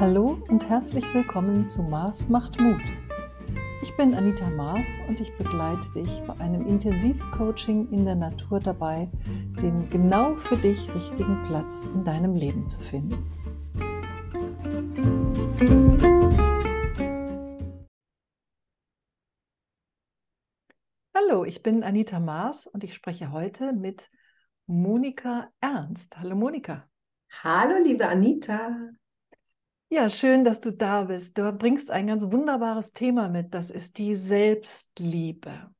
Hallo und herzlich willkommen zu Mars macht Mut. Ich bin Anita Maas und ich begleite dich bei einem Intensivcoaching in der Natur dabei, den genau für dich richtigen Platz in deinem Leben zu finden. Hallo, ich bin Anita Maas und ich spreche heute mit Monika Ernst. Hallo Monika. Hallo liebe Anita. Ja, schön, dass du da bist. Du bringst ein ganz wunderbares Thema mit. Das ist die Selbstliebe.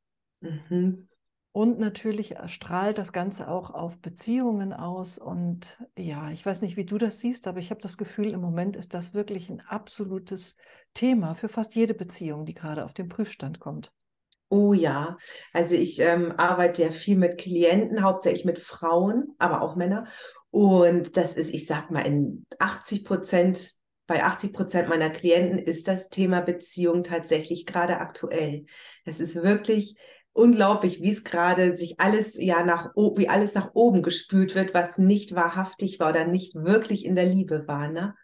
Mhm. Und natürlich strahlt das Ganze auch auf Beziehungen aus. Und ja, ich weiß nicht, wie du das siehst, aber ich habe das Gefühl, im Moment ist das wirklich ein absolutes Thema für fast jede Beziehung, die gerade auf den Prüfstand kommt. Oh ja, also ich ähm, arbeite ja viel mit Klienten, hauptsächlich mit Frauen, aber auch Männer. Und das ist, ich sag mal, in 80 Prozent bei 80 Prozent meiner Klienten ist das Thema Beziehung tatsächlich gerade aktuell. Es ist wirklich unglaublich, wie es gerade sich alles ja nach wie alles nach oben gespült wird, was nicht wahrhaftig war oder nicht wirklich in der Liebe war, ne?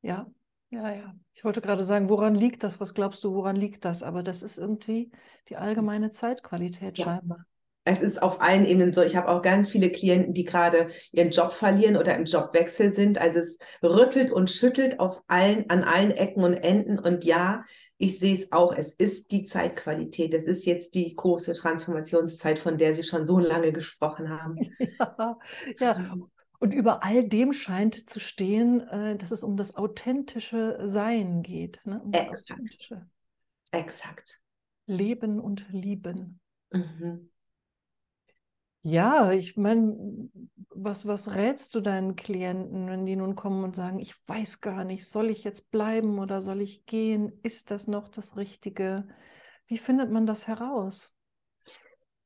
Ja, ja, ja. Ich wollte gerade sagen, woran liegt das? Was glaubst du, woran liegt das? Aber das ist irgendwie die allgemeine Zeitqualität ja. scheinbar es ist auf allen Ebenen so. Ich habe auch ganz viele Klienten, die gerade ihren Job verlieren oder im Jobwechsel sind. Also es rüttelt und schüttelt auf allen, an allen Ecken und Enden. Und ja, ich sehe es auch. Es ist die Zeitqualität. Es ist jetzt die große Transformationszeit, von der Sie schon so lange gesprochen haben. Ja, ja. Und über all dem scheint zu stehen, äh, dass es um das authentische Sein geht. Ne? Um Exakt. Exakt. Leben und lieben. Mhm. Ja, ich meine, was, was rätst du deinen Klienten, wenn die nun kommen und sagen, ich weiß gar nicht, soll ich jetzt bleiben oder soll ich gehen? Ist das noch das Richtige? Wie findet man das heraus?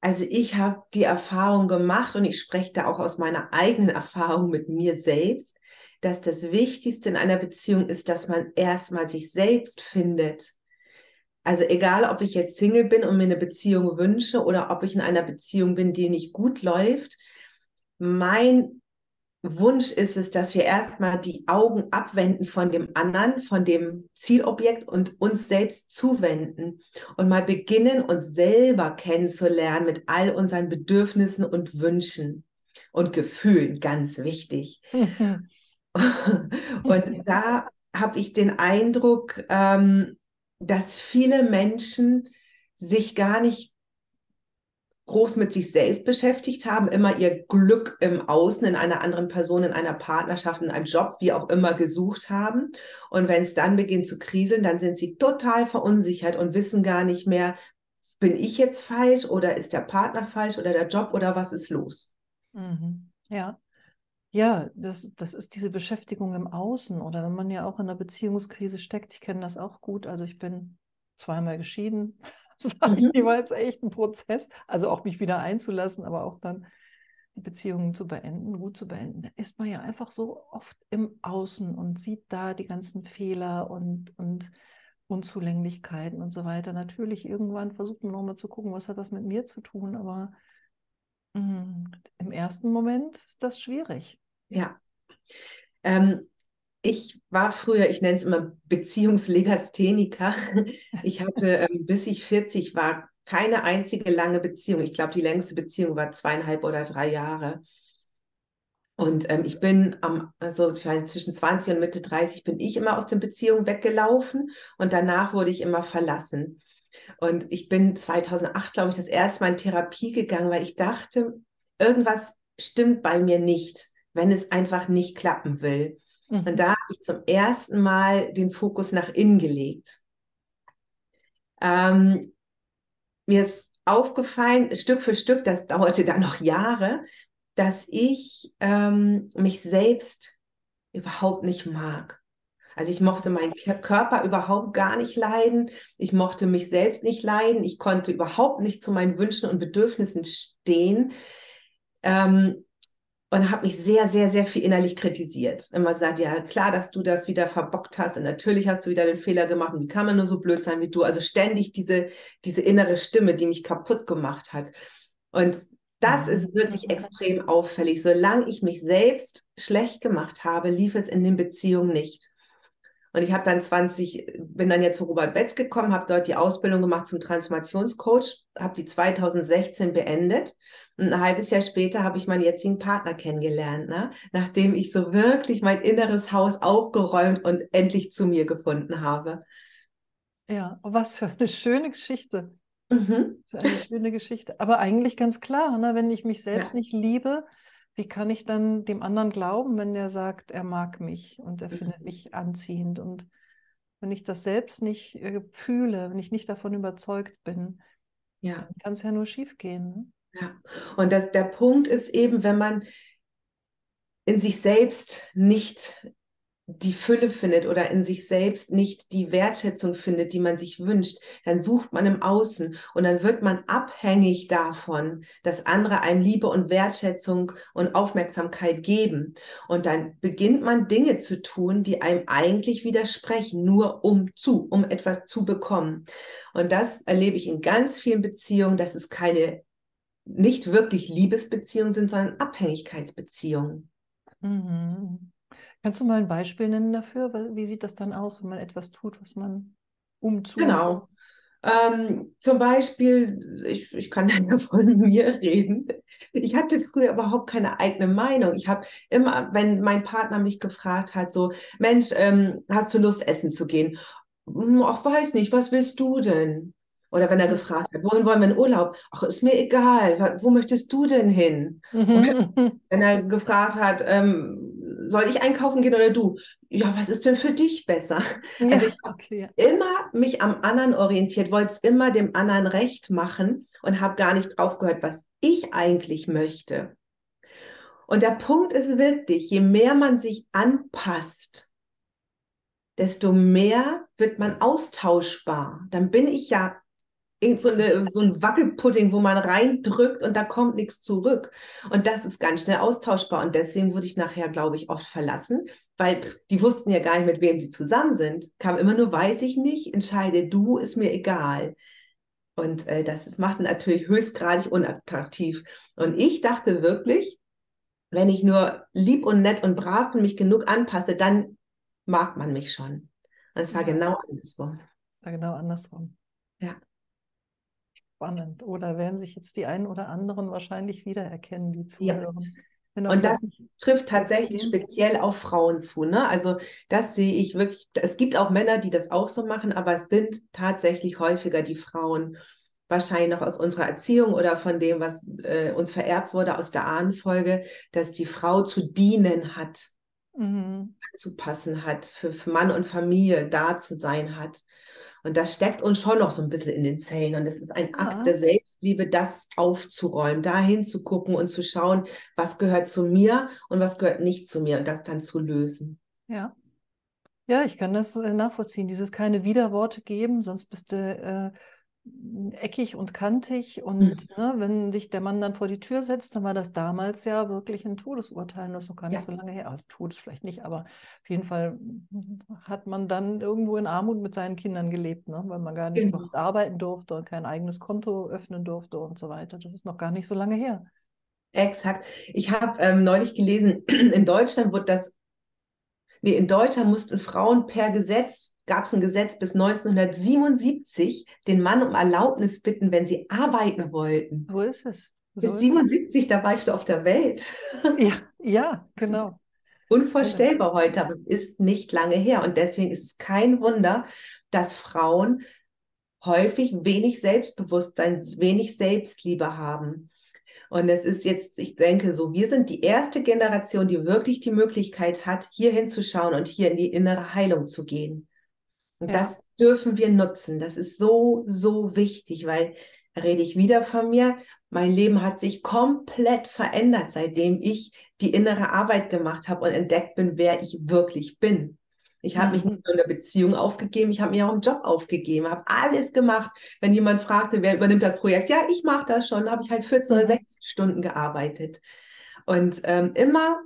Also ich habe die Erfahrung gemacht und ich spreche da auch aus meiner eigenen Erfahrung mit mir selbst, dass das Wichtigste in einer Beziehung ist, dass man erstmal sich selbst findet. Also egal, ob ich jetzt Single bin und mir eine Beziehung wünsche oder ob ich in einer Beziehung bin, die nicht gut läuft, mein Wunsch ist es, dass wir erstmal die Augen abwenden von dem anderen, von dem Zielobjekt und uns selbst zuwenden und mal beginnen, uns selber kennenzulernen mit all unseren Bedürfnissen und Wünschen und Gefühlen, ganz wichtig. und da habe ich den Eindruck, ähm, dass viele Menschen sich gar nicht groß mit sich selbst beschäftigt haben, immer ihr Glück im Außen, in einer anderen Person, in einer Partnerschaft, in einem Job, wie auch immer gesucht haben. Und wenn es dann beginnt zu kriseln, dann sind sie total verunsichert und wissen gar nicht mehr, bin ich jetzt falsch oder ist der Partner falsch oder der Job oder was ist los? Mhm. Ja. Ja, das, das ist diese Beschäftigung im Außen oder wenn man ja auch in einer Beziehungskrise steckt. Ich kenne das auch gut. Also ich bin zweimal geschieden. Das war mhm. jeweils echt ein Prozess. Also auch mich wieder einzulassen, aber auch dann die Beziehungen zu beenden, gut zu beenden. Da ist man ja einfach so oft im Außen und sieht da die ganzen Fehler und, und Unzulänglichkeiten und so weiter. Natürlich, irgendwann versucht man nochmal zu gucken, was hat das mit mir zu tun, aber. Im ersten Moment ist das schwierig. Ja. Ähm, ich war früher, ich nenne es immer Beziehungslegastheniker. Ich hatte, ähm, bis ich 40 war, keine einzige lange Beziehung. Ich glaube, die längste Beziehung war zweieinhalb oder drei Jahre. Und ähm, ich bin am, also zwischen 20 und Mitte 30 bin ich immer aus den Beziehungen weggelaufen und danach wurde ich immer verlassen. Und ich bin 2008, glaube ich, das erste Mal in Therapie gegangen, weil ich dachte, irgendwas stimmt bei mir nicht, wenn es einfach nicht klappen will. Mhm. Und da habe ich zum ersten Mal den Fokus nach innen gelegt. Ähm, mir ist aufgefallen, Stück für Stück, das dauerte dann noch Jahre, dass ich ähm, mich selbst überhaupt nicht mag. Also ich mochte meinen Körper überhaupt gar nicht leiden. Ich mochte mich selbst nicht leiden. Ich konnte überhaupt nicht zu meinen Wünschen und Bedürfnissen stehen. Ähm, und habe mich sehr, sehr, sehr viel innerlich kritisiert. Immer gesagt, ja, klar, dass du das wieder verbockt hast und natürlich hast du wieder den Fehler gemacht und wie kann man nur so blöd sein wie du? Also ständig diese, diese innere Stimme, die mich kaputt gemacht hat. Und das mhm. ist wirklich extrem auffällig. Solange ich mich selbst schlecht gemacht habe, lief es in den Beziehungen nicht. Und ich habe dann 20, bin dann jetzt zu Robert Betz gekommen, habe dort die Ausbildung gemacht zum Transformationscoach, habe die 2016 beendet. Und ein halbes Jahr später habe ich meinen jetzigen Partner kennengelernt, ne? nachdem ich so wirklich mein inneres Haus aufgeräumt und endlich zu mir gefunden habe. Ja, was für eine schöne Geschichte. Mhm. Das ist eine schöne Geschichte. Aber eigentlich ganz klar, ne? wenn ich mich selbst ja. nicht liebe, wie kann ich dann dem anderen glauben, wenn der sagt, er mag mich und er mhm. findet mich anziehend? Und wenn ich das selbst nicht äh, fühle, wenn ich nicht davon überzeugt bin, ja. kann es ja nur schief gehen. Ne? Ja, und das, der Punkt ist eben, wenn man in sich selbst nicht die Fülle findet oder in sich selbst nicht die Wertschätzung findet, die man sich wünscht, dann sucht man im Außen und dann wird man abhängig davon, dass andere einem Liebe und Wertschätzung und Aufmerksamkeit geben. Und dann beginnt man Dinge zu tun, die einem eigentlich widersprechen, nur um zu, um etwas zu bekommen. Und das erlebe ich in ganz vielen Beziehungen, dass es keine nicht wirklich Liebesbeziehungen sind, sondern Abhängigkeitsbeziehungen. Mhm. Kannst du mal ein Beispiel nennen dafür? Wie sieht das dann aus, wenn man etwas tut, was man umzu? Genau. Ähm, zum Beispiel, ich, ich kann ja von mir reden. Ich hatte früher überhaupt keine eigene Meinung. Ich habe immer, wenn mein Partner mich gefragt hat, so, Mensch, ähm, hast du Lust, essen zu gehen? Hm, ach, weiß nicht, was willst du denn? Oder wenn er gefragt hat, wohin wollen wir in Urlaub? Ach, ist mir egal. Wo möchtest du denn hin? wenn er gefragt hat, ähm, soll ich einkaufen gehen oder du? Ja, was ist denn für dich besser? Ja, also ich habe okay. immer mich am anderen orientiert, wollte es immer dem anderen recht machen und habe gar nicht drauf gehört, was ich eigentlich möchte. Und der Punkt ist wirklich, je mehr man sich anpasst, desto mehr wird man austauschbar. Dann bin ich ja irgend so, eine, so ein Wackelpudding, wo man reindrückt und da kommt nichts zurück. Und das ist ganz schnell austauschbar. Und deswegen wurde ich nachher, glaube ich, oft verlassen, weil die wussten ja gar nicht, mit wem sie zusammen sind. Kam immer nur, weiß ich nicht, entscheide du, ist mir egal. Und äh, das ist, macht natürlich höchstgradig unattraktiv. Und ich dachte wirklich, wenn ich nur lieb und nett und brav und mich genug anpasse, dann mag man mich schon. Und es war genau andersrum. War genau andersrum. Ja spannend. Oder werden sich jetzt die einen oder anderen wahrscheinlich wiedererkennen, die zuhören. Ja. Und das trifft tatsächlich speziell auf Frauen zu. Ne? Also das sehe ich wirklich. Es gibt auch Männer, die das auch so machen, aber es sind tatsächlich häufiger die Frauen. Wahrscheinlich noch aus unserer Erziehung oder von dem, was äh, uns vererbt wurde aus der Ahnenfolge, dass die Frau zu dienen hat, mhm. zu passen hat, für, für Mann und Familie da zu sein hat. Und das steckt uns schon noch so ein bisschen in den Zellen. Und es ist ein ja. Akt der Selbstliebe, das aufzuräumen, da hinzugucken und zu schauen, was gehört zu mir und was gehört nicht zu mir und das dann zu lösen. Ja. Ja, ich kann das äh, nachvollziehen. Dieses keine Widerworte geben, sonst bist du äh, eckig und kantig. Und mhm. ne, wenn sich der Mann dann vor die Tür setzt, dann war das damals ja wirklich ein Todesurteil. Das ist noch gar nicht ja. so lange her. Also Todes vielleicht nicht, aber auf jeden Fall hat man dann irgendwo in Armut mit seinen Kindern gelebt, ne? weil man gar nicht genau. arbeiten durfte und kein eigenes Konto öffnen durfte und so weiter. Das ist noch gar nicht so lange her. Exakt. Ich habe ähm, neulich gelesen, in Deutschland wird das, nee, in Deutschland mussten Frauen per Gesetz gab es ein Gesetz bis 1977, den Mann um Erlaubnis bitten, wenn sie arbeiten wollten. Wo ist es? So bis 77, da warst du auf der Welt. Ja, ja genau. Unvorstellbar genau. heute, aber es ist nicht lange her. Und deswegen ist es kein Wunder, dass Frauen häufig wenig Selbstbewusstsein, wenig Selbstliebe haben. Und es ist jetzt, ich denke so, wir sind die erste Generation, die wirklich die Möglichkeit hat, hier hinzuschauen und hier in die innere Heilung zu gehen. Und ja. das dürfen wir nutzen. Das ist so, so wichtig, weil da rede ich wieder von mir. Mein Leben hat sich komplett verändert, seitdem ich die innere Arbeit gemacht habe und entdeckt bin, wer ich wirklich bin. Ich habe mich mhm. nicht nur in der Beziehung aufgegeben, ich habe mich auch im Job aufgegeben, habe alles gemacht. Wenn jemand fragte, wer übernimmt das Projekt, ja, ich mache das schon, habe ich halt 14 oder 16 mhm. Stunden gearbeitet. Und ähm, immer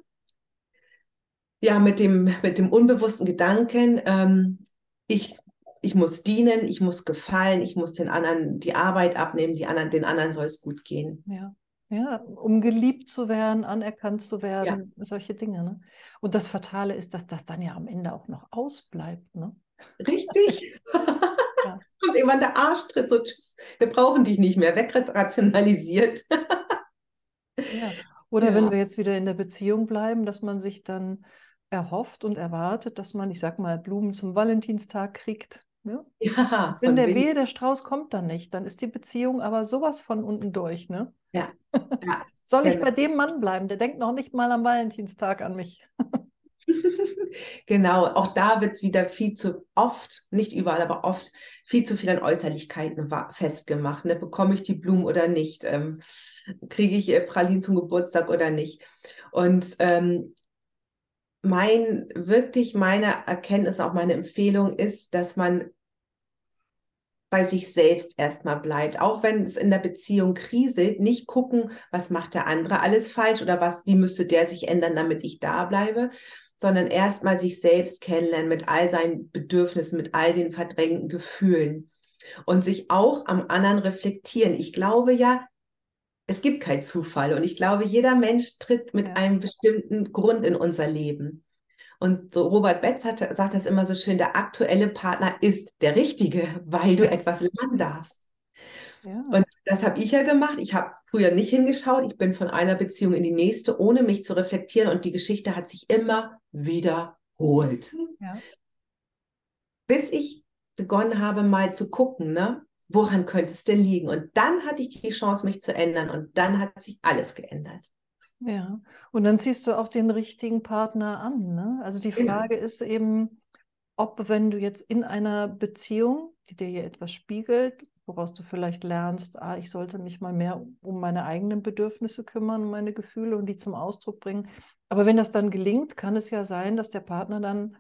ja, mit dem, mit dem unbewussten Gedanken, ähm, ich, ich muss dienen, ich muss gefallen, ich muss den anderen die Arbeit abnehmen, die anderen, den anderen soll es gut gehen. Ja. Ja, um geliebt zu werden, anerkannt zu werden, ja. solche Dinge. Ne? Und das Fatale ist, dass das dann ja am Ende auch noch ausbleibt. Ne? Richtig. ja. Kommt irgendwann der Arschtritt, so tschüss, wir brauchen dich nicht mehr, wegrationalisiert. ja. Oder ja. wenn wir jetzt wieder in der Beziehung bleiben, dass man sich dann erhofft und erwartet, dass man, ich sag mal, Blumen zum Valentinstag kriegt. Ne? Ja, wenn der Wehe, der Strauß kommt dann nicht, dann ist die Beziehung aber sowas von unten durch. Ne? Ja. ja. Soll ich genau. bei dem Mann bleiben? Der denkt noch nicht mal am Valentinstag an mich. genau, auch da wird es wieder viel zu oft, nicht überall, aber oft viel zu viel an Äußerlichkeiten festgemacht. Ne? Bekomme ich die Blumen oder nicht? Ähm, Kriege ich äh, Pralinen zum Geburtstag oder nicht? Und ähm, mein, wirklich meine Erkenntnis, auch meine Empfehlung ist, dass man bei sich selbst erstmal bleibt. Auch wenn es in der Beziehung kriselt, nicht gucken, was macht der andere alles falsch oder was, wie müsste der sich ändern, damit ich da bleibe, sondern erstmal sich selbst kennenlernen mit all seinen Bedürfnissen, mit all den verdrängten Gefühlen und sich auch am anderen reflektieren. Ich glaube ja, es gibt keinen Zufall und ich glaube, jeder Mensch tritt mit ja. einem bestimmten Grund in unser Leben. Und so Robert Betz hat, sagt das immer so schön, der aktuelle Partner ist der richtige, weil du etwas lernen darfst. Ja. Und das habe ich ja gemacht. Ich habe früher nicht hingeschaut. Ich bin von einer Beziehung in die nächste, ohne mich zu reflektieren. Und die Geschichte hat sich immer wiederholt. Ja. Bis ich begonnen habe, mal zu gucken, ne? Woran könnte es denn liegen? Und dann hatte ich die Chance, mich zu ändern. Und dann hat sich alles geändert. Ja, und dann ziehst du auch den richtigen Partner an. Ne? Also die genau. Frage ja. ist eben, ob wenn du jetzt in einer Beziehung, die dir hier etwas spiegelt, woraus du vielleicht lernst, ah, ich sollte mich mal mehr um meine eigenen Bedürfnisse kümmern, um meine Gefühle und die zum Ausdruck bringen. Aber wenn das dann gelingt, kann es ja sein, dass der Partner dann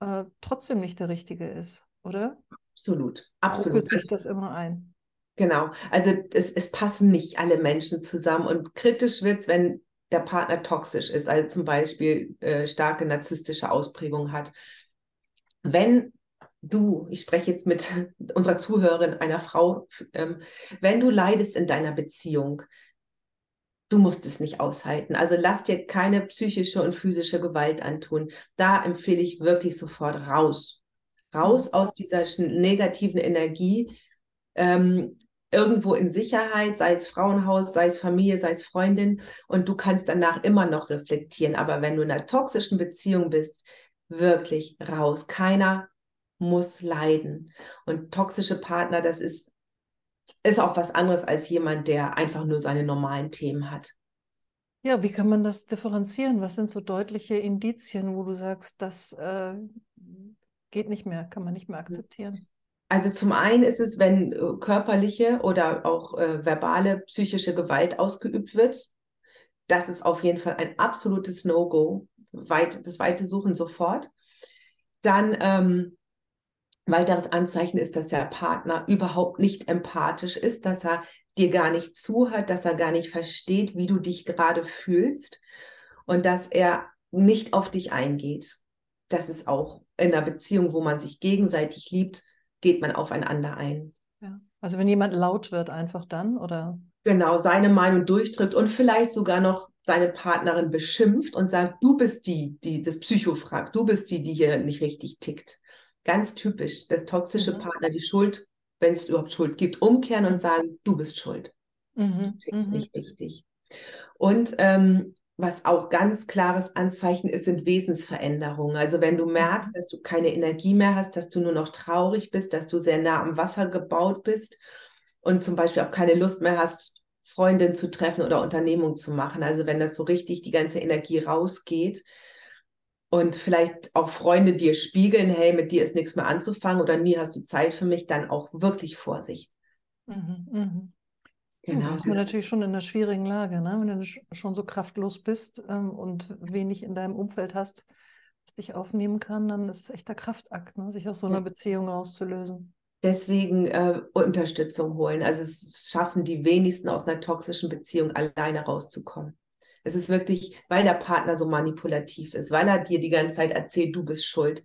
äh, trotzdem nicht der Richtige ist, oder? Absolut, absolut. Ruckelt sich das immer ein. Genau, also es, es passen nicht alle Menschen zusammen und kritisch wird es, wenn der Partner toxisch ist, also zum Beispiel äh, starke narzisstische Ausprägung hat. Wenn du, ich spreche jetzt mit unserer Zuhörerin, einer Frau, ähm, wenn du leidest in deiner Beziehung, du musst es nicht aushalten. Also lass dir keine psychische und physische Gewalt antun. Da empfehle ich wirklich sofort raus. Raus aus dieser negativen Energie. Ähm, irgendwo in Sicherheit, sei es Frauenhaus, sei es Familie, sei es Freundin, und du kannst danach immer noch reflektieren. Aber wenn du in einer toxischen Beziehung bist, wirklich raus. Keiner muss leiden. Und toxische Partner, das ist, ist auch was anderes als jemand, der einfach nur seine normalen Themen hat. Ja, wie kann man das differenzieren? Was sind so deutliche Indizien, wo du sagst, das äh, geht nicht mehr, kann man nicht mehr akzeptieren? Also zum einen ist es, wenn äh, körperliche oder auch äh, verbale psychische Gewalt ausgeübt wird. Das ist auf jeden Fall ein absolutes No-Go. Weit, das weite Suchen sofort. Dann ähm, weiteres Anzeichen ist, dass der Partner überhaupt nicht empathisch ist, dass er dir gar nicht zuhört, dass er gar nicht versteht, wie du dich gerade fühlst und dass er nicht auf dich eingeht. Das ist auch in einer Beziehung, wo man sich gegenseitig liebt, geht man aufeinander ein. Ja. Also wenn jemand laut wird, einfach dann, oder? Genau, seine Meinung durchdrückt und vielleicht sogar noch seine Partnerin beschimpft und sagt, du bist die, die das Psycho fragt, du bist die, die hier nicht richtig tickt. Ganz typisch, dass toxische mhm. Partner die Schuld, wenn es überhaupt Schuld gibt, umkehren und sagen, du bist schuld. Mhm. Du tickst mhm. nicht richtig. Und ähm, was auch ganz klares Anzeichen ist, sind Wesensveränderungen. Also wenn du mhm. merkst, dass du keine Energie mehr hast, dass du nur noch traurig bist, dass du sehr nah am Wasser gebaut bist und zum Beispiel auch keine Lust mehr hast, Freundin zu treffen oder Unternehmung zu machen. Also wenn das so richtig die ganze Energie rausgeht und vielleicht auch Freunde dir spiegeln, hey, mit dir ist nichts mehr anzufangen oder nie hast du Zeit für mich, dann auch wirklich Vorsicht. Mhm, mh. Genau. Da ist man natürlich schon in einer schwierigen Lage, ne? wenn du schon so kraftlos bist ähm, und wenig in deinem Umfeld hast, was dich aufnehmen kann, dann ist es echter Kraftakt, ne? sich aus so einer ja. Beziehung rauszulösen. Deswegen äh, Unterstützung holen. Also es schaffen die wenigsten aus einer toxischen Beziehung alleine rauszukommen. Es ist wirklich, weil der Partner so manipulativ ist, weil er dir die ganze Zeit erzählt, du bist schuld.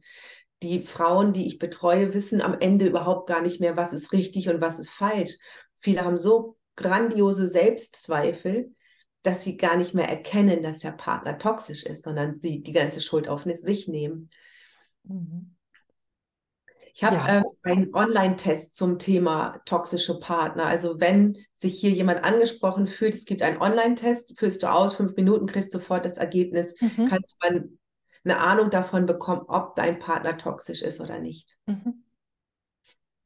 Die Frauen, die ich betreue, wissen am Ende überhaupt gar nicht mehr, was ist richtig und was ist falsch. Viele haben so grandiose Selbstzweifel, dass sie gar nicht mehr erkennen, dass der Partner toxisch ist, sondern sie die ganze Schuld auf sich nehmen. Mhm. Ich habe ja. äh, einen Online-Test zum Thema toxische Partner. Also wenn sich hier jemand angesprochen fühlt, es gibt einen Online-Test, führst du aus, fünf Minuten, kriegst sofort das Ergebnis, mhm. kannst man eine Ahnung davon bekommen, ob dein Partner toxisch ist oder nicht. Mhm.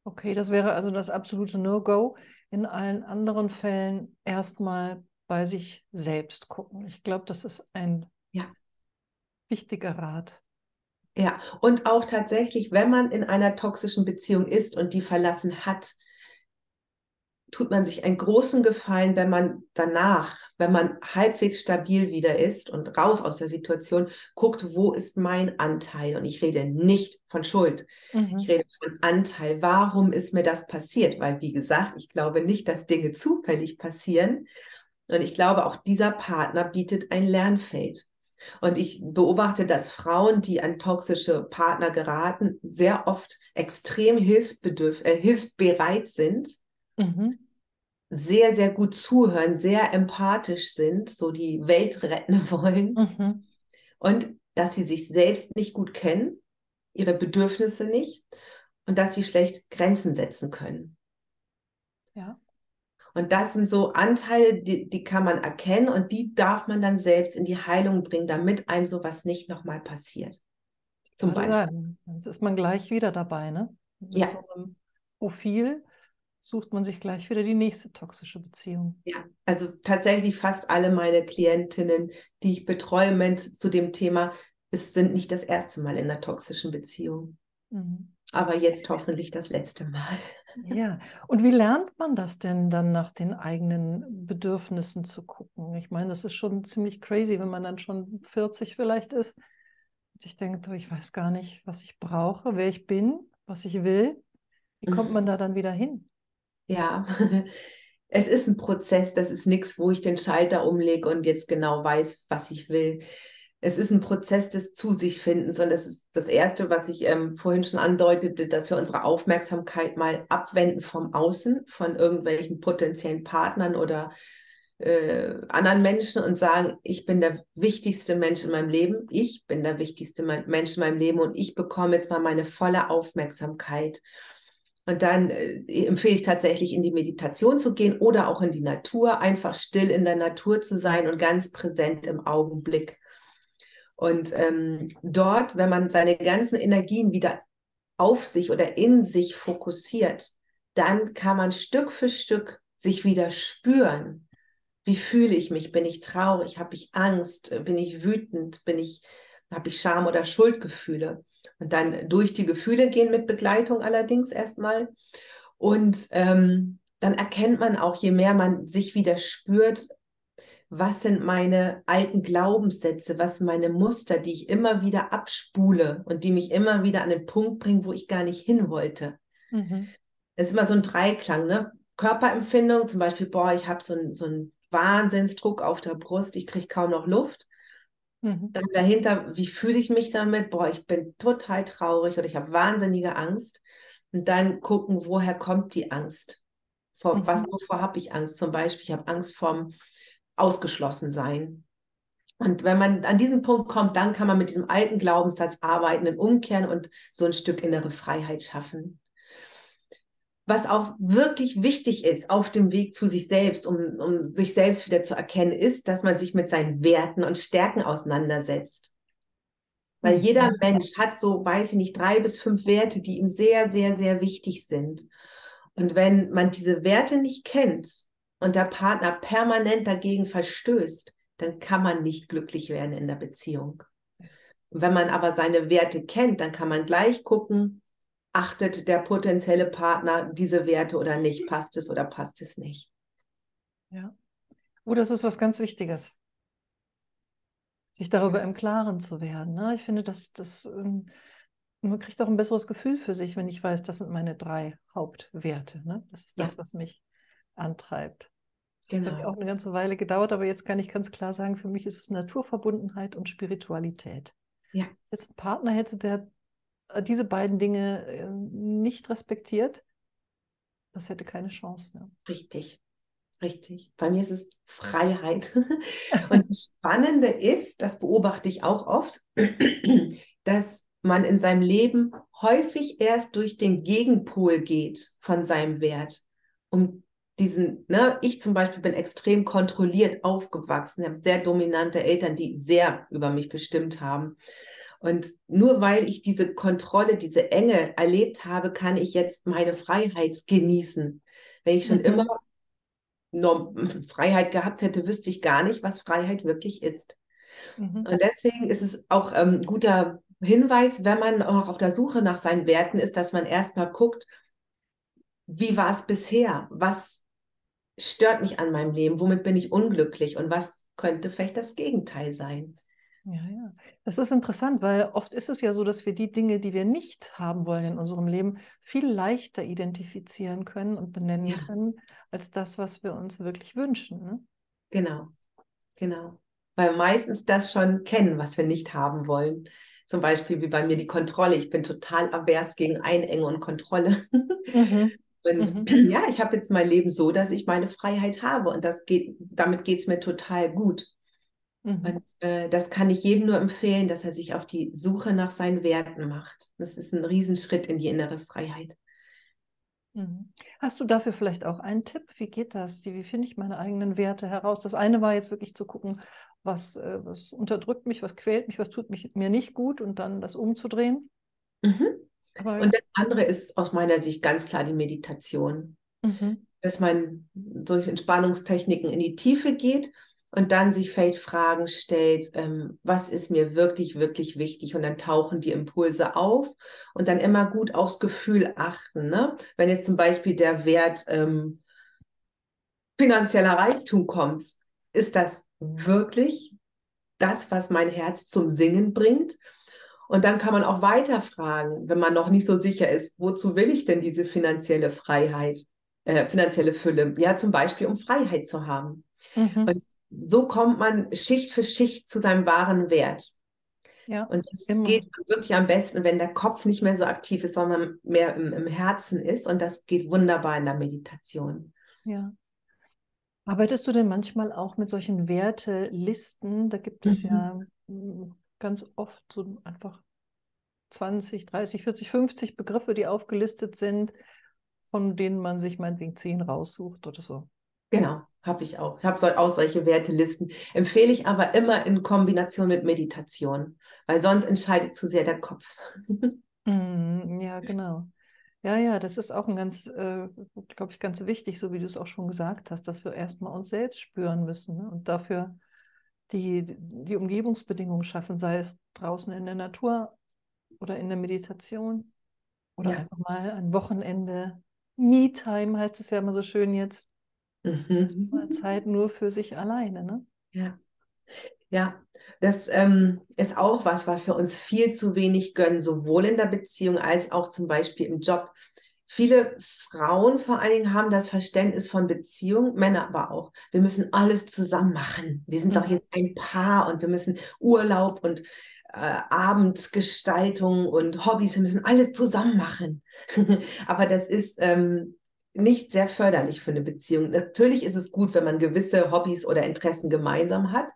Okay, das wäre also das absolute No-Go. In allen anderen Fällen erstmal bei sich selbst gucken. Ich glaube, das ist ein ja. wichtiger Rat. Ja, und auch tatsächlich, wenn man in einer toxischen Beziehung ist und die verlassen hat, tut man sich einen großen Gefallen, wenn man danach, wenn man halbwegs stabil wieder ist und raus aus der Situation, guckt, wo ist mein Anteil? Und ich rede nicht von Schuld. Mhm. Ich rede von Anteil. Warum ist mir das passiert? Weil, wie gesagt, ich glaube nicht, dass Dinge zufällig passieren. Und ich glaube, auch dieser Partner bietet ein Lernfeld. Und ich beobachte, dass Frauen, die an toxische Partner geraten, sehr oft extrem hilfsbedürf äh, hilfsbereit sind, mhm. sehr, sehr gut zuhören, sehr empathisch sind, so die Welt retten wollen. Mhm. Und dass sie sich selbst nicht gut kennen, ihre Bedürfnisse nicht und dass sie schlecht Grenzen setzen können. Ja. Und das sind so Anteile, die, die kann man erkennen und die darf man dann selbst in die Heilung bringen, damit einem sowas nicht nochmal passiert. Zum Beispiel. Sagen. Sonst ist man gleich wieder dabei, ne? Mit ja. so einem Profil sucht man sich gleich wieder die nächste toxische Beziehung. Ja, also tatsächlich fast alle meine Klientinnen, die ich betreue, Moment zu dem Thema, es sind nicht das erste Mal in einer toxischen Beziehung. Mhm. Aber jetzt hoffentlich das letzte Mal. Ja, und wie lernt man das denn dann nach den eigenen Bedürfnissen zu gucken? Ich meine, das ist schon ziemlich crazy, wenn man dann schon 40 vielleicht ist und sich denkt, oh, ich weiß gar nicht, was ich brauche, wer ich bin, was ich will. Wie kommt man mhm. da dann wieder hin? Ja, es ist ein Prozess, das ist nichts, wo ich den Schalter umlege und jetzt genau weiß, was ich will es ist ein Prozess des Zu sich Findens und das ist das Erste, was ich ähm, vorhin schon andeutete, dass wir unsere Aufmerksamkeit mal abwenden vom Außen, von irgendwelchen potenziellen Partnern oder äh, anderen Menschen und sagen, ich bin der wichtigste Mensch in meinem Leben, ich bin der wichtigste Mensch in meinem Leben und ich bekomme jetzt mal meine volle Aufmerksamkeit. Und dann äh, empfehle ich tatsächlich in die Meditation zu gehen oder auch in die Natur, einfach still in der Natur zu sein und ganz präsent im Augenblick. Und ähm, dort, wenn man seine ganzen Energien wieder auf sich oder in sich fokussiert, dann kann man Stück für Stück sich wieder spüren. Wie fühle ich mich? Bin ich traurig? Habe ich Angst? Bin ich wütend? Bin ich, habe ich Scham oder Schuldgefühle? Und dann durch die Gefühle gehen mit Begleitung allerdings erstmal. Und ähm, dann erkennt man auch, je mehr man sich wieder spürt, was sind meine alten Glaubenssätze, was sind meine Muster, die ich immer wieder abspule und die mich immer wieder an den Punkt bringen, wo ich gar nicht hin wollte. Mhm. ist immer so ein Dreiklang, ne? Körperempfindung, zum Beispiel, boah, ich habe so, ein, so einen Wahnsinnsdruck auf der Brust, ich kriege kaum noch Luft. Mhm. Dann dahinter, wie fühle ich mich damit? Boah, ich bin total traurig oder ich habe wahnsinnige Angst. Und dann gucken, woher kommt die Angst? Vor, mhm. was, wovor habe ich Angst? Zum Beispiel, ich habe Angst vom ausgeschlossen sein. Und wenn man an diesen Punkt kommt, dann kann man mit diesem alten Glaubenssatz arbeiten, und umkehren und so ein Stück innere Freiheit schaffen. Was auch wirklich wichtig ist auf dem Weg zu sich selbst, um, um sich selbst wieder zu erkennen, ist, dass man sich mit seinen Werten und Stärken auseinandersetzt. Weil mhm. jeder Mensch hat so, weiß ich nicht, drei bis fünf Werte, die ihm sehr, sehr, sehr wichtig sind. Und wenn man diese Werte nicht kennt, und der Partner permanent dagegen verstößt, dann kann man nicht glücklich werden in der Beziehung. wenn man aber seine Werte kennt, dann kann man gleich gucken, achtet der potenzielle Partner diese Werte oder nicht, passt es oder passt es nicht. Ja. Oh, das ist was ganz Wichtiges. Sich darüber im Klaren zu werden. Ne? Ich finde, dass das, ähm, man kriegt auch ein besseres Gefühl für sich, wenn ich weiß, das sind meine drei Hauptwerte. Ne? Das ist das, ja. was mich antreibt. Das genau. hat auch eine ganze Weile gedauert, aber jetzt kann ich ganz klar sagen, für mich ist es Naturverbundenheit und Spiritualität. Ja. Jetzt ein Partner hätte, der diese beiden Dinge äh, nicht respektiert, das hätte keine Chance. Ja. Richtig. Richtig. Bei mir ist es Freiheit. Und das Spannende ist, das beobachte ich auch oft, dass man in seinem Leben häufig erst durch den Gegenpol geht von seinem Wert, um diesen, ne, ich zum Beispiel bin extrem kontrolliert aufgewachsen, ich habe sehr dominante Eltern, die sehr über mich bestimmt haben. Und nur weil ich diese Kontrolle, diese Enge erlebt habe, kann ich jetzt meine Freiheit genießen. Wenn ich schon mhm. immer Freiheit gehabt hätte, wüsste ich gar nicht, was Freiheit wirklich ist. Mhm. Und deswegen ist es auch ein ähm, guter Hinweis, wenn man auch auf der Suche nach seinen Werten ist, dass man erstmal guckt, wie war es bisher? Was stört mich an meinem Leben? Womit bin ich unglücklich? Und was könnte vielleicht das Gegenteil sein? Ja, ja. Das ist interessant, weil oft ist es ja so, dass wir die Dinge, die wir nicht haben wollen in unserem Leben, viel leichter identifizieren können und benennen ja. können, als das, was wir uns wirklich wünschen. Ne? Genau, genau. Weil meistens das schon kennen, was wir nicht haben wollen. Zum Beispiel wie bei mir die Kontrolle. Ich bin total avers gegen Einengung und Kontrolle. Mhm. Und mhm. ja, ich habe jetzt mein Leben so, dass ich meine Freiheit habe und das geht, damit geht es mir total gut. Mhm. Und äh, das kann ich jedem nur empfehlen, dass er sich auf die Suche nach seinen Werten macht. Das ist ein Riesenschritt in die innere Freiheit. Mhm. Hast du dafür vielleicht auch einen Tipp? Wie geht das? Wie finde ich meine eigenen Werte heraus? Das eine war jetzt wirklich zu gucken, was, äh, was unterdrückt mich, was quält mich, was tut mich, mir nicht gut und dann das umzudrehen. Mhm. Und das andere ist aus meiner Sicht ganz klar die Meditation. Mhm. Dass man durch Entspannungstechniken in die Tiefe geht und dann sich vielleicht Fragen stellt, ähm, was ist mir wirklich, wirklich wichtig? Und dann tauchen die Impulse auf und dann immer gut aufs Gefühl achten. Ne? Wenn jetzt zum Beispiel der Wert ähm, finanzieller Reichtum kommt, ist das wirklich das, was mein Herz zum Singen bringt? Und dann kann man auch weiter fragen, wenn man noch nicht so sicher ist, wozu will ich denn diese finanzielle Freiheit, äh, finanzielle Fülle? Ja, zum Beispiel, um Freiheit zu haben. Mhm. Und so kommt man Schicht für Schicht zu seinem wahren Wert. Ja, und das immer. geht wirklich am besten, wenn der Kopf nicht mehr so aktiv ist, sondern mehr im, im Herzen ist. Und das geht wunderbar in der Meditation. Ja. Arbeitest du denn manchmal auch mit solchen Wertelisten? Da gibt es mhm. ja hm, ganz oft so einfach 20, 30, 40, 50 Begriffe, die aufgelistet sind, von denen man sich meinetwegen zehn raussucht oder so. Genau, habe ich auch. Ich habe auch solche Wertelisten. Empfehle ich aber immer in Kombination mit Meditation, weil sonst entscheidet zu sehr der Kopf. Mm, ja, genau. Ja, ja, das ist auch ein ganz, äh, glaube ich, ganz wichtig, so wie du es auch schon gesagt hast, dass wir erstmal uns selbst spüren müssen ne? und dafür die, die Umgebungsbedingungen schaffen, sei es draußen in der Natur oder in der Meditation oder ja. einfach mal ein Wochenende. Me-Time heißt es ja immer so schön jetzt. Mhm. Mal Zeit nur für sich alleine, ne? Ja. Ja, das ähm, ist auch was, was wir uns viel zu wenig gönnen, sowohl in der Beziehung als auch zum Beispiel im Job. Viele Frauen vor allen Dingen haben das Verständnis von Beziehung, Männer aber auch. Wir müssen alles zusammen machen. Wir sind mhm. doch jetzt ein Paar und wir müssen Urlaub und äh, Abendgestaltung und Hobbys, wir müssen alles zusammen machen. aber das ist ähm, nicht sehr förderlich für eine Beziehung. Natürlich ist es gut, wenn man gewisse Hobbys oder Interessen gemeinsam hat.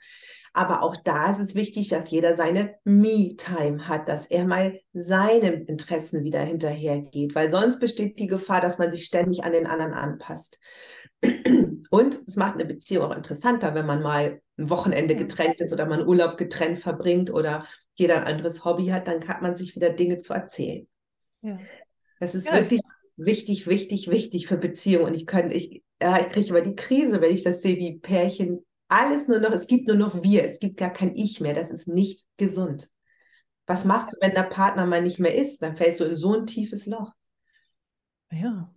Aber auch da ist es wichtig, dass jeder seine Me-Time hat, dass er mal seinen Interessen wieder hinterhergeht, weil sonst besteht die Gefahr, dass man sich ständig an den anderen anpasst. Und es macht eine Beziehung auch interessanter, wenn man mal ein Wochenende getrennt ist oder man Urlaub getrennt verbringt oder jeder ein anderes Hobby hat, dann hat man sich wieder Dinge zu erzählen. Ja. Das ist ja, wirklich wichtig, wichtig, wichtig für Beziehungen. Und ich kann, ich, ja, ich kriege immer die Krise, wenn ich das sehe, wie Pärchen alles nur noch, es gibt nur noch wir, es gibt gar kein Ich mehr. Das ist nicht gesund. Was machst du, wenn der Partner mal nicht mehr ist? Dann fällst du in so ein tiefes Loch. Ja.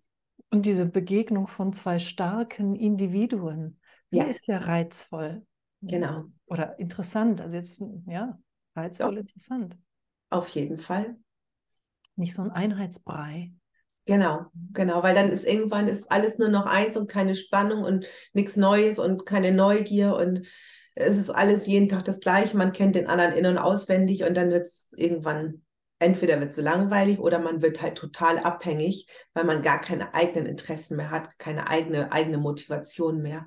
Und diese Begegnung von zwei starken Individuen, die ja. ist ja reizvoll. Genau. Oder interessant. Also jetzt, ja, reizvoll, ja. interessant. Auf jeden Fall. Nicht so ein Einheitsbrei. Genau, genau, weil dann ist irgendwann ist alles nur noch eins und keine Spannung und nichts Neues und keine Neugier und es ist alles jeden Tag das gleiche. Man kennt den anderen in- und auswendig und dann wird es irgendwann entweder wird es langweilig oder man wird halt total abhängig, weil man gar keine eigenen Interessen mehr hat, keine eigene, eigene Motivation mehr.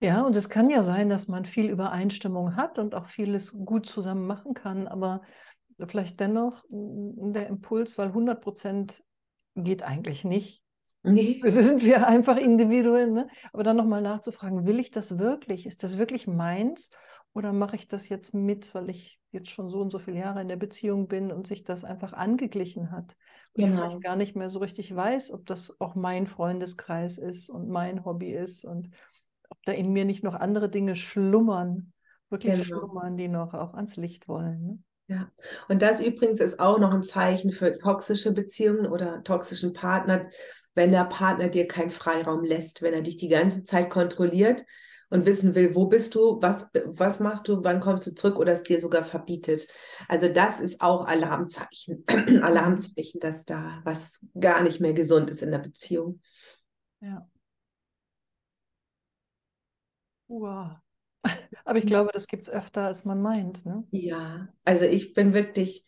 Ja, und es kann ja sein, dass man viel Übereinstimmung hat und auch vieles gut zusammen machen kann, aber vielleicht dennoch der Impuls, weil 100 Prozent geht eigentlich nicht. Nee. Sind wir einfach individuell, ne? Aber dann nochmal nachzufragen, will ich das wirklich? Ist das wirklich meins? Oder mache ich das jetzt mit, weil ich jetzt schon so und so viele Jahre in der Beziehung bin und sich das einfach angeglichen hat? Und genau. ich vielleicht gar nicht mehr so richtig weiß, ob das auch mein Freundeskreis ist und mein Hobby ist und ob da in mir nicht noch andere Dinge schlummern, wirklich genau. schlummern, die noch auch ans Licht wollen. Ne? Ja, und das übrigens ist auch noch ein Zeichen für toxische Beziehungen oder toxischen Partner, wenn der Partner dir keinen Freiraum lässt, wenn er dich die ganze Zeit kontrolliert und wissen will, wo bist du, was, was machst du, wann kommst du zurück oder es dir sogar verbietet. Also das ist auch Alarmzeichen, Alarmzeichen, dass da was gar nicht mehr gesund ist in der Beziehung. Ja. Wow. Aber ich glaube, das gibt es öfter, als man meint. Ne? Ja, also ich bin wirklich,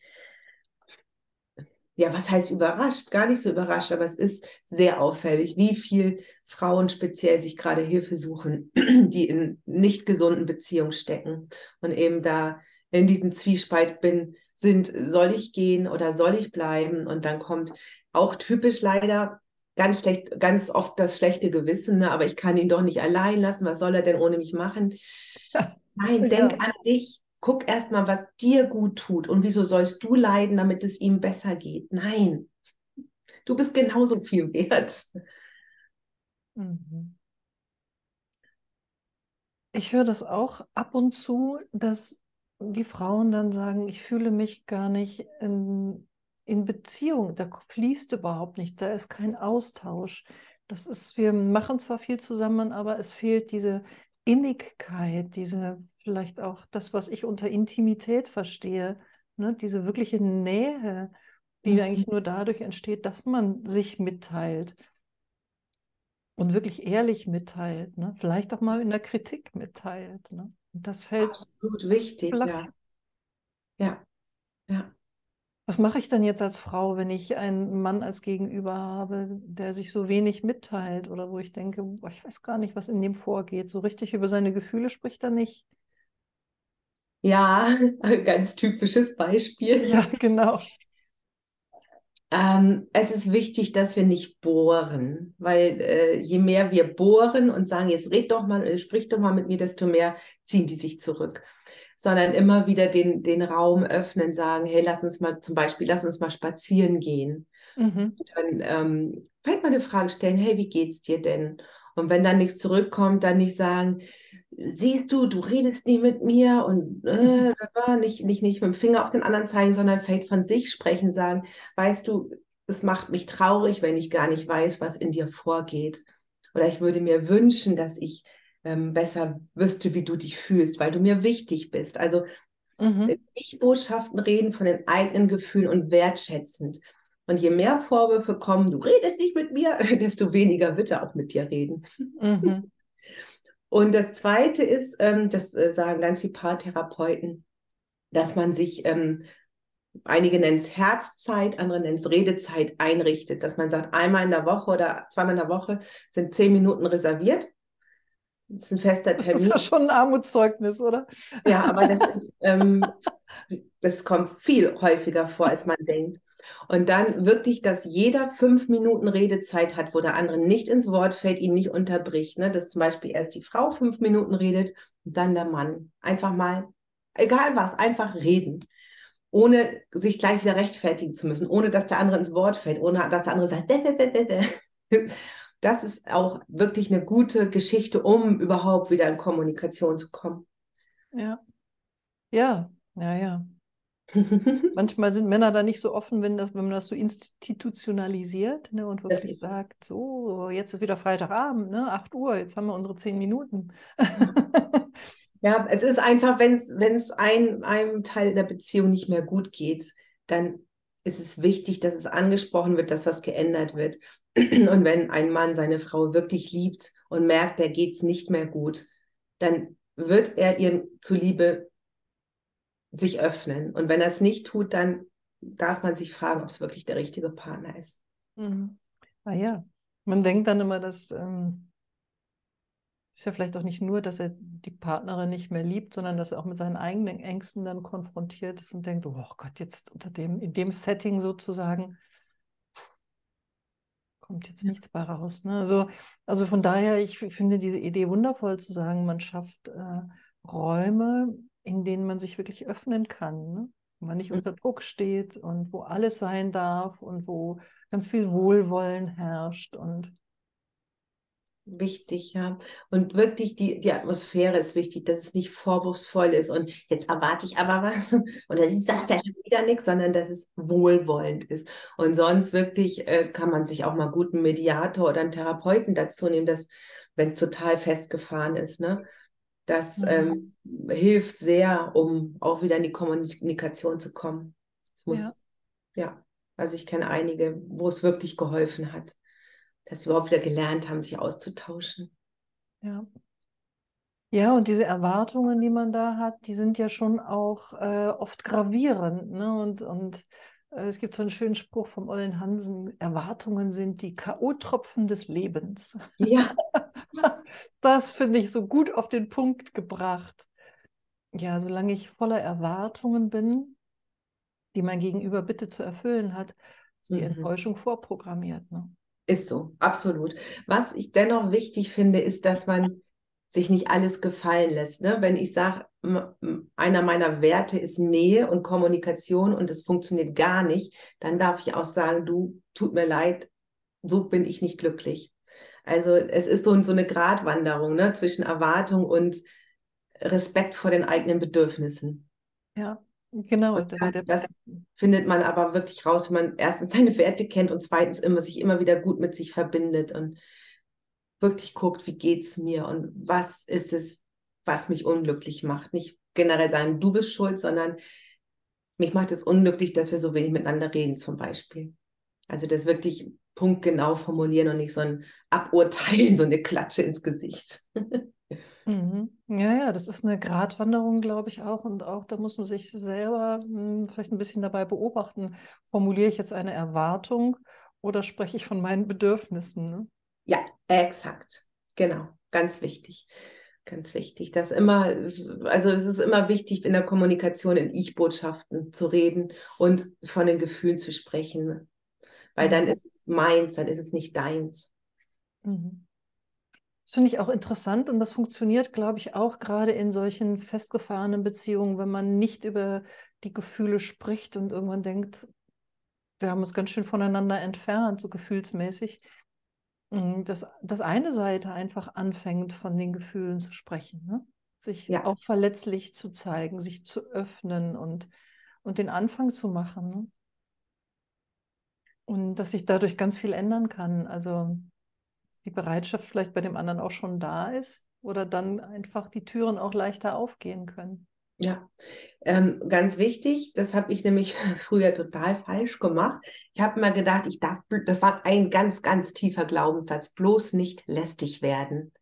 ja, was heißt überrascht? Gar nicht so überrascht, aber es ist sehr auffällig, wie viel Frauen speziell sich gerade Hilfe suchen, die in nicht gesunden Beziehungen stecken und eben da in diesem Zwiespalt bin, sind, soll ich gehen oder soll ich bleiben? Und dann kommt auch typisch leider ganz schlecht, ganz oft das schlechte Gewissen, ne? aber ich kann ihn doch nicht allein lassen, was soll er denn ohne mich machen? Nein, denk ja. an dich. Guck erst mal, was dir gut tut und wieso sollst du leiden, damit es ihm besser geht? Nein, du bist genauso viel wert. Mhm. Ich höre das auch ab und zu, dass die Frauen dann sagen, ich fühle mich gar nicht in, in Beziehung, da fließt überhaupt nichts, da ist kein Austausch. Das ist, wir machen zwar viel zusammen, aber es fehlt diese Innigkeit, diese vielleicht auch das, was ich unter Intimität verstehe, ne? diese wirkliche Nähe, die mhm. eigentlich nur dadurch entsteht, dass man sich mitteilt und wirklich ehrlich mitteilt, ne? vielleicht auch mal in der Kritik mitteilt. Ne? Und das fällt absolut wichtig, ja. Ja, ja. Was mache ich denn jetzt als Frau, wenn ich einen Mann als Gegenüber habe, der sich so wenig mitteilt oder wo ich denke, boah, ich weiß gar nicht, was in dem vorgeht. So richtig über seine Gefühle spricht er nicht. Ja, ein ganz typisches Beispiel. Ja, genau. Ähm, es ist wichtig, dass wir nicht bohren, weil äh, je mehr wir bohren und sagen, jetzt red doch mal, sprich doch mal mit mir, desto mehr ziehen die sich zurück sondern immer wieder den, den Raum öffnen, sagen, hey, lass uns mal zum Beispiel, lass uns mal spazieren gehen. Mhm. Dann ähm, vielleicht mal eine Frage stellen, hey, wie geht's dir denn? Und wenn dann nichts zurückkommt, dann nicht sagen, siehst du, du redest nie mit mir und äh, nicht, nicht, nicht mit dem Finger auf den anderen zeigen, sondern vielleicht von sich sprechen, sagen, weißt du, es macht mich traurig, wenn ich gar nicht weiß, was in dir vorgeht. Oder ich würde mir wünschen, dass ich ähm, besser wüsste, wie du dich fühlst, weil du mir wichtig bist. Also mhm. Ich-Botschaften reden von den eigenen Gefühlen und wertschätzend. Und je mehr Vorwürfe kommen, du redest nicht mit mir, desto weniger wird er auch mit dir reden. Mhm. Und das Zweite ist, ähm, das äh, sagen ganz viele Paartherapeuten, dass man sich, ähm, einige nennen es Herzzeit, andere nennen es Redezeit einrichtet, dass man sagt, einmal in der Woche oder zweimal in der Woche sind zehn Minuten reserviert das ist ein fester Termin. Das ist ja schon ein Armutszeugnis, oder? Ja, aber das ist, ähm, das kommt viel häufiger vor, als man denkt. Und dann wirklich, dass jeder fünf Minuten Redezeit hat, wo der andere nicht ins Wort fällt, ihn nicht unterbricht. Ne? Dass zum Beispiel erst die Frau fünf Minuten redet und dann der Mann. Einfach mal, egal was, einfach reden. Ohne sich gleich wieder rechtfertigen zu müssen, ohne dass der andere ins Wort fällt, ohne dass der andere sagt, das ist auch wirklich eine gute Geschichte, um überhaupt wieder in Kommunikation zu kommen. Ja, ja, ja, ja. Manchmal sind Männer da nicht so offen, wenn, das, wenn man das so institutionalisiert ne, und wirklich sagt, so, jetzt ist wieder Freitagabend, ne, 8 Uhr, jetzt haben wir unsere zehn Minuten. ja, es ist einfach, wenn es ein, einem Teil der Beziehung nicht mehr gut geht, dann ist es wichtig, dass es angesprochen wird, dass was geändert wird. Und wenn ein Mann seine Frau wirklich liebt und merkt, der geht es nicht mehr gut, dann wird er ihr zuliebe sich öffnen. Und wenn er es nicht tut, dann darf man sich fragen, ob es wirklich der richtige Partner ist. Mhm. Ah ja, man denkt dann immer, dass ähm, ist ja vielleicht auch nicht nur, dass er die Partnerin nicht mehr liebt, sondern dass er auch mit seinen eigenen Ängsten dann konfrontiert ist und denkt, oh Gott, jetzt unter dem, in dem Setting sozusagen kommt jetzt nichts bei raus. Ne? Also, also von daher, ich finde diese Idee wundervoll zu sagen, man schafft äh, Räume, in denen man sich wirklich öffnen kann, ne? wo man nicht unter Druck steht und wo alles sein darf und wo ganz viel Wohlwollen herrscht und wichtig, ja. Und wirklich die, die Atmosphäre ist wichtig, dass es nicht vorwurfsvoll ist und jetzt erwarte ich aber was und dann sagt er schon wieder nichts, sondern dass es wohlwollend ist. Und sonst wirklich äh, kann man sich auch mal guten Mediator oder einen Therapeuten dazu nehmen, wenn es total festgefahren ist, ne? Das mhm. ähm, hilft sehr, um auch wieder in die Kommunikation zu kommen. Es muss, ja. ja, also ich kenne einige, wo es wirklich geholfen hat dass sie überhaupt wieder gelernt haben, sich auszutauschen. Ja. Ja, und diese Erwartungen, die man da hat, die sind ja schon auch äh, oft gravierend. Ne? Und, und äh, es gibt so einen schönen Spruch vom Ollen Hansen, Erwartungen sind die K.O.-Tropfen des Lebens. Ja. das finde ich so gut auf den Punkt gebracht. Ja, solange ich voller Erwartungen bin, die mein Gegenüber bitte zu erfüllen hat, ist die mhm. Enttäuschung vorprogrammiert. Ne? Ist so, absolut. Was ich dennoch wichtig finde, ist, dass man sich nicht alles gefallen lässt. Ne? Wenn ich sage, einer meiner Werte ist Nähe und Kommunikation und es funktioniert gar nicht, dann darf ich auch sagen, du, tut mir leid, so bin ich nicht glücklich. Also es ist so, so eine Gratwanderung ne? zwischen Erwartung und Respekt vor den eigenen Bedürfnissen. Ja, Genau. Das, das findet man aber wirklich raus, wenn man erstens seine Werte kennt und zweitens immer sich immer wieder gut mit sich verbindet und wirklich guckt, wie geht es mir und was ist es, was mich unglücklich macht. Nicht generell sagen, du bist schuld, sondern mich macht es unglücklich, dass wir so wenig miteinander reden, zum Beispiel. Also das wirklich punktgenau formulieren und nicht so ein Aburteilen, so eine Klatsche ins Gesicht. Mhm. Ja, ja, das ist eine Gratwanderung, glaube ich auch. Und auch da muss man sich selber hm, vielleicht ein bisschen dabei beobachten. Formuliere ich jetzt eine Erwartung oder spreche ich von meinen Bedürfnissen? Ne? Ja, exakt. Genau. Ganz wichtig. Ganz wichtig. Das immer, also es ist immer wichtig, in der Kommunikation in Ich-Botschaften zu reden und von den Gefühlen zu sprechen. Weil dann mhm. ist es meins, dann ist es nicht deins. Mhm. Das finde ich auch interessant und das funktioniert, glaube ich, auch gerade in solchen festgefahrenen Beziehungen, wenn man nicht über die Gefühle spricht und irgendwann denkt, wir haben uns ganz schön voneinander entfernt, so gefühlsmäßig, mm, dass, dass eine Seite einfach anfängt, von den Gefühlen zu sprechen, ne? sich ja. auch verletzlich zu zeigen, sich zu öffnen und, und den Anfang zu machen. Ne? Und dass sich dadurch ganz viel ändern kann. Also die Bereitschaft vielleicht bei dem anderen auch schon da ist oder dann einfach die Türen auch leichter aufgehen können. Ja, ähm, ganz wichtig, das habe ich nämlich früher total falsch gemacht. Ich habe immer gedacht, ich darf, das war ein ganz, ganz tiefer Glaubenssatz, bloß nicht lästig werden.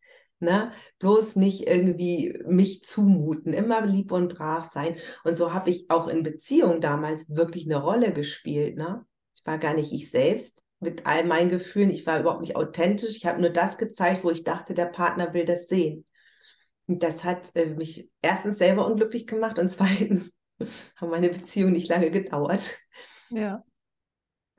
Ne? Bloß nicht irgendwie mich zumuten, immer lieb und brav sein. Und so habe ich auch in Beziehungen damals wirklich eine Rolle gespielt. Ne? Ich war gar nicht ich selbst, mit all meinen Gefühlen. Ich war überhaupt nicht authentisch. Ich habe nur das gezeigt, wo ich dachte, der Partner will das sehen. Und das hat äh, mich erstens selber unglücklich gemacht und zweitens haben meine Beziehungen nicht lange gedauert. Ja.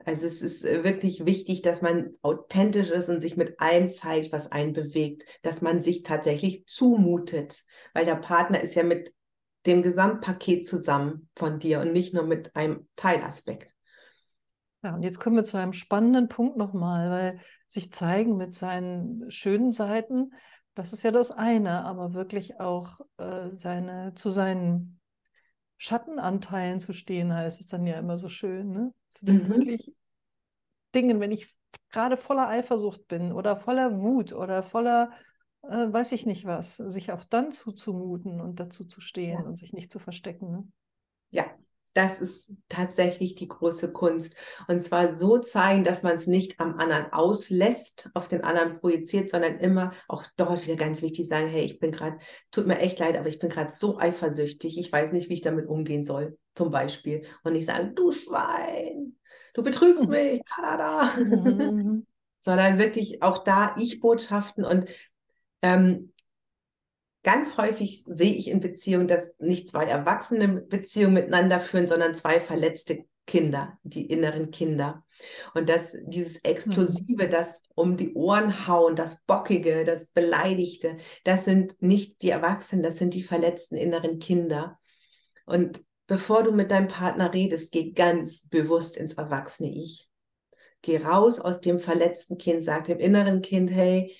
Also es ist äh, wirklich wichtig, dass man authentisch ist und sich mit allem zeigt, was einen bewegt, dass man sich tatsächlich zumutet, weil der Partner ist ja mit dem Gesamtpaket zusammen von dir und nicht nur mit einem Teilaspekt. Ja, und jetzt kommen wir zu einem spannenden Punkt nochmal, weil sich zeigen mit seinen schönen Seiten, das ist ja das eine, aber wirklich auch äh, seine, zu seinen Schattenanteilen zu stehen, heißt es dann ja immer so schön, ne? Zu den mhm. wirklich Dingen, wenn ich gerade voller Eifersucht bin oder voller Wut oder voller äh, weiß ich nicht was, sich auch dann zuzumuten und dazu zu stehen ja. und sich nicht zu verstecken. Ne? Ja, das ist tatsächlich die große Kunst. Und zwar so zeigen, dass man es nicht am anderen auslässt, auf den anderen projiziert, sondern immer auch dort wieder ganz wichtig sagen, hey, ich bin gerade, tut mir echt leid, aber ich bin gerade so eifersüchtig, ich weiß nicht, wie ich damit umgehen soll, zum Beispiel. Und nicht sagen, du Schwein, du betrügst mhm. mich, da, da, da. Mhm. sondern wirklich auch da Ich-Botschaften und ähm, ganz häufig sehe ich in Beziehungen, dass nicht zwei Erwachsene Beziehungen miteinander führen, sondern zwei verletzte Kinder, die inneren Kinder. Und dass dieses Explosive, das um die Ohren hauen, das Bockige, das Beleidigte, das sind nicht die Erwachsenen, das sind die verletzten inneren Kinder. Und bevor du mit deinem Partner redest, geh ganz bewusst ins erwachsene Ich. Geh raus aus dem verletzten Kind, sag dem inneren Kind, hey,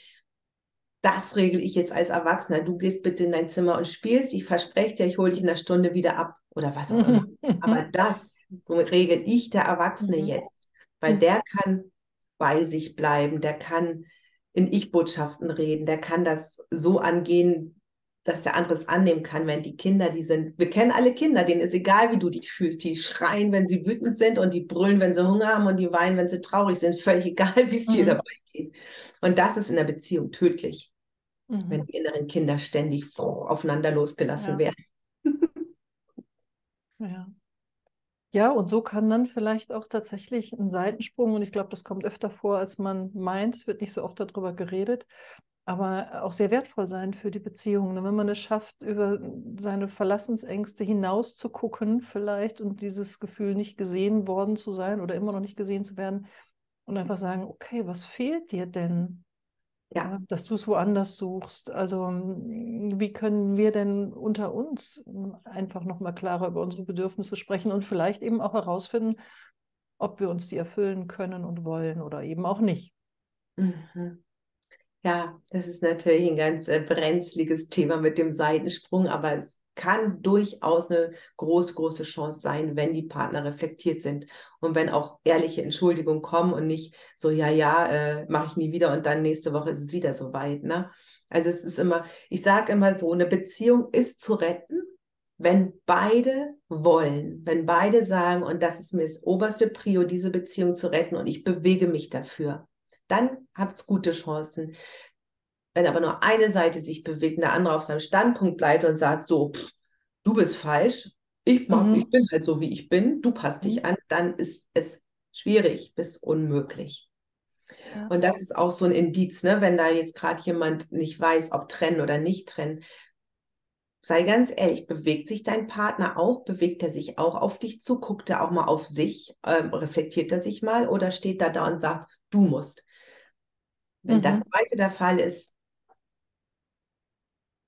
das regle ich jetzt als Erwachsener. Du gehst bitte in dein Zimmer und spielst. Ich verspreche dir, ich hole dich in einer Stunde wieder ab oder was auch immer. Aber das regel ich, der Erwachsene, mhm. jetzt. Weil der kann bei sich bleiben, der kann in Ich-Botschaften reden, der kann das so angehen, dass der andere es annehmen kann, wenn die Kinder, die sind, wir kennen alle Kinder, denen ist egal, wie du dich fühlst, die schreien, wenn sie wütend sind und die brüllen, wenn sie Hunger haben und die weinen, wenn sie traurig sind, völlig egal, wie es mhm. dir dabei geht. Und das ist in der Beziehung tödlich, mhm. wenn die inneren Kinder ständig aufeinander losgelassen ja. werden. ja. Ja, und so kann dann vielleicht auch tatsächlich ein Seitensprung, und ich glaube, das kommt öfter vor, als man meint, es wird nicht so oft darüber geredet, aber auch sehr wertvoll sein für die Beziehung. Ne? Wenn man es schafft, über seine Verlassensängste hinaus zu gucken, vielleicht und dieses Gefühl, nicht gesehen worden zu sein oder immer noch nicht gesehen zu werden, und einfach sagen, okay, was fehlt dir denn? Ja. dass du es woanders suchst. Also wie können wir denn unter uns einfach nochmal klarer über unsere Bedürfnisse sprechen und vielleicht eben auch herausfinden, ob wir uns die erfüllen können und wollen oder eben auch nicht. Mhm. Ja, das ist natürlich ein ganz äh, brenzliges Thema mit dem Seitensprung, aber es kann durchaus eine große, große Chance sein, wenn die Partner reflektiert sind und wenn auch ehrliche Entschuldigungen kommen und nicht so, ja, ja, äh, mache ich nie wieder und dann nächste Woche ist es wieder soweit. Ne? Also es ist immer, ich sage immer so, eine Beziehung ist zu retten, wenn beide wollen, wenn beide sagen, und das ist mir das oberste Prio, diese Beziehung zu retten und ich bewege mich dafür dann habt es gute Chancen. Wenn aber nur eine Seite sich bewegt und der andere auf seinem Standpunkt bleibt und sagt, so, pff, du bist falsch, ich, mach, mhm. ich bin halt so, wie ich bin, du passt dich mhm. an, dann ist es schwierig bis unmöglich. Ja. Und das ist auch so ein Indiz, ne? wenn da jetzt gerade jemand nicht weiß, ob trennen oder nicht trennen. Sei ganz ehrlich, bewegt sich dein Partner auch? Bewegt er sich auch auf dich zu? Guckt er auch mal auf sich? Ähm, reflektiert er sich mal? Oder steht er da und sagt, du musst? Wenn mhm. das zweite der Fall ist,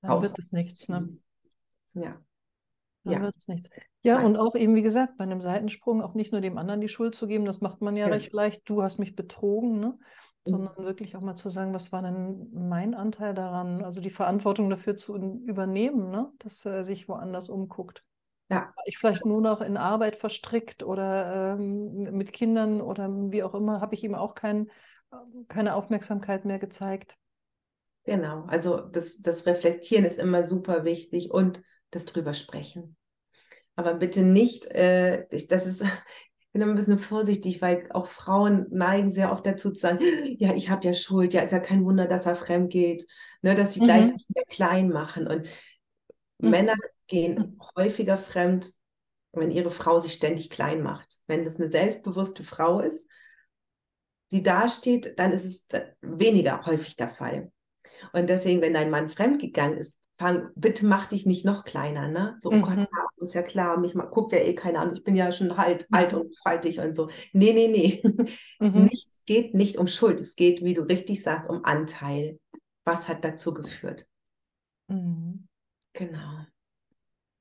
dann wird es nichts. Ne? Ja. Dann ja. wird es nichts. Ja, Nein. und auch eben, wie gesagt, bei einem Seitensprung auch nicht nur dem anderen die Schuld zu geben, das macht man ja, ja. recht leicht, du hast mich betrogen, ne? Mhm. sondern mhm. wirklich auch mal zu sagen, was war denn mein Anteil daran, also die Verantwortung dafür zu übernehmen, ne? dass er sich woanders umguckt. Ja. Ich vielleicht nur noch in Arbeit verstrickt oder ähm, mit Kindern oder wie auch immer, habe ich ihm auch keinen keine Aufmerksamkeit mehr gezeigt. Genau, also das, das Reflektieren ist immer super wichtig und das drüber sprechen. Aber bitte nicht, äh, das ist, ich bin immer ein bisschen vorsichtig, weil auch Frauen neigen sehr oft dazu zu sagen, ja, ich habe ja Schuld, ja, ist ja kein Wunder, dass er fremd geht, ne, dass sie mhm. gleich wieder klein machen. Und mhm. Männer gehen mhm. häufiger fremd, wenn ihre Frau sich ständig klein macht. Wenn das eine selbstbewusste Frau ist, die dasteht, dann ist es weniger häufig der Fall. Und deswegen, wenn dein Mann fremdgegangen ist, fang, bitte mach dich nicht noch kleiner, ne? So, oh Gott, mhm. ja, ist ja klar, mich mal, guckt ja eh keiner an, ich bin ja schon halt mhm. alt und faltig und so. Nee, nee, nee. Mhm. Nichts geht nicht um Schuld, es geht, wie du richtig sagst, um Anteil. Was hat dazu geführt? Mhm. Genau.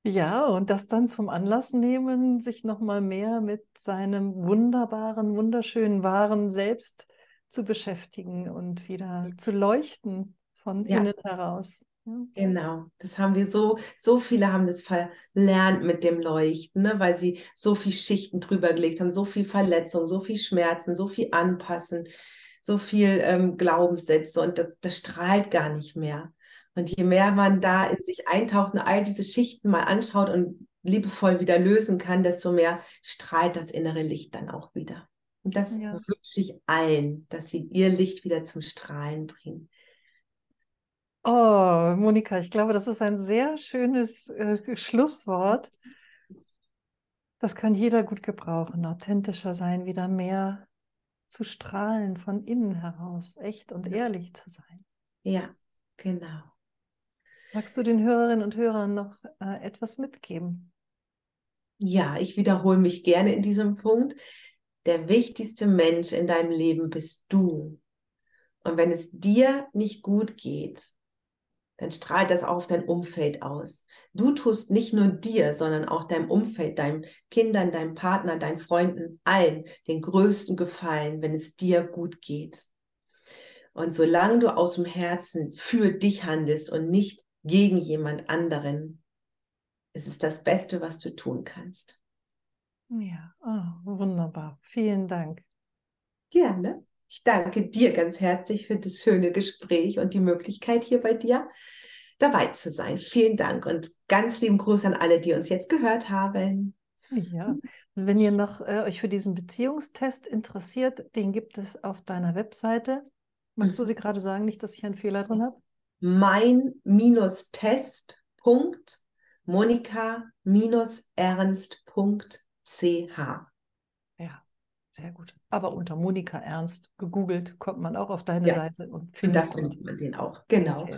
Ja, und das dann zum Anlass nehmen, sich nochmal mehr mit seinem wunderbaren, wunderschönen, wahren Selbst zu beschäftigen und wieder zu leuchten von ja. innen heraus. Ja. Genau, das haben wir so, so viele haben das verlernt mit dem Leuchten, ne? weil sie so viel Schichten drüber gelegt haben, so viel Verletzung, so viel Schmerzen, so viel Anpassen, so viel ähm, Glaubenssätze und das, das strahlt gar nicht mehr. Und je mehr man da in sich eintaucht und all diese Schichten mal anschaut und liebevoll wieder lösen kann, desto mehr strahlt das innere Licht dann auch wieder. Und das ja. wünsche ich allen, dass sie ihr Licht wieder zum Strahlen bringen. Oh, Monika, ich glaube, das ist ein sehr schönes äh, Schlusswort. Das kann jeder gut gebrauchen. Authentischer sein, wieder mehr zu strahlen von innen heraus, echt und ehrlich zu sein. Ja, genau. Magst du den Hörerinnen und Hörern noch äh, etwas mitgeben? Ja, ich wiederhole mich gerne in diesem Punkt. Der wichtigste Mensch in deinem Leben bist du. Und wenn es dir nicht gut geht, dann strahlt das auch auf dein Umfeld aus. Du tust nicht nur dir, sondern auch deinem Umfeld, deinen Kindern, deinem Partner, deinen Freunden, allen den größten Gefallen, wenn es dir gut geht. Und solange du aus dem Herzen für dich handelst und nicht gegen jemand anderen, ist es das Beste, was du tun kannst. Ja, oh, wunderbar. Vielen Dank. Gerne. Ich danke dir ganz herzlich für das schöne Gespräch und die Möglichkeit hier bei dir dabei zu sein. Vielen Dank und ganz lieben Gruß an alle, die uns jetzt gehört haben. Ja, wenn ihr noch äh, euch für diesen Beziehungstest interessiert, den gibt es auf deiner Webseite. Magst du mhm. sie gerade sagen, nicht, dass ich einen Fehler drin habe? Mein-test.monika-ernst.ch. Ja, sehr gut. Aber unter Monika Ernst gegoogelt kommt man auch auf deine ja. Seite und findet. Da findet man den auch, genau.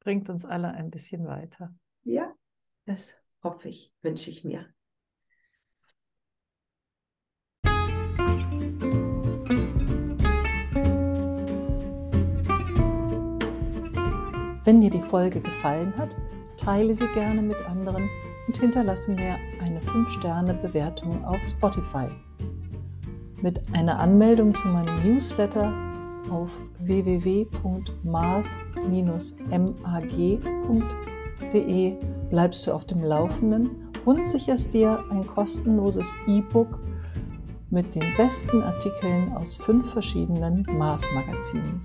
Bringt uns alle ein bisschen weiter. Ja, das hoffe ich, wünsche ich mir. Wenn dir die Folge gefallen hat, teile sie gerne mit anderen und hinterlasse mir eine 5-Sterne-Bewertung auf Spotify. Mit einer Anmeldung zu meinem Newsletter auf www.mars-mag.de bleibst du auf dem Laufenden und sicherst dir ein kostenloses E-Book mit den besten Artikeln aus fünf verschiedenen Mars-Magazinen.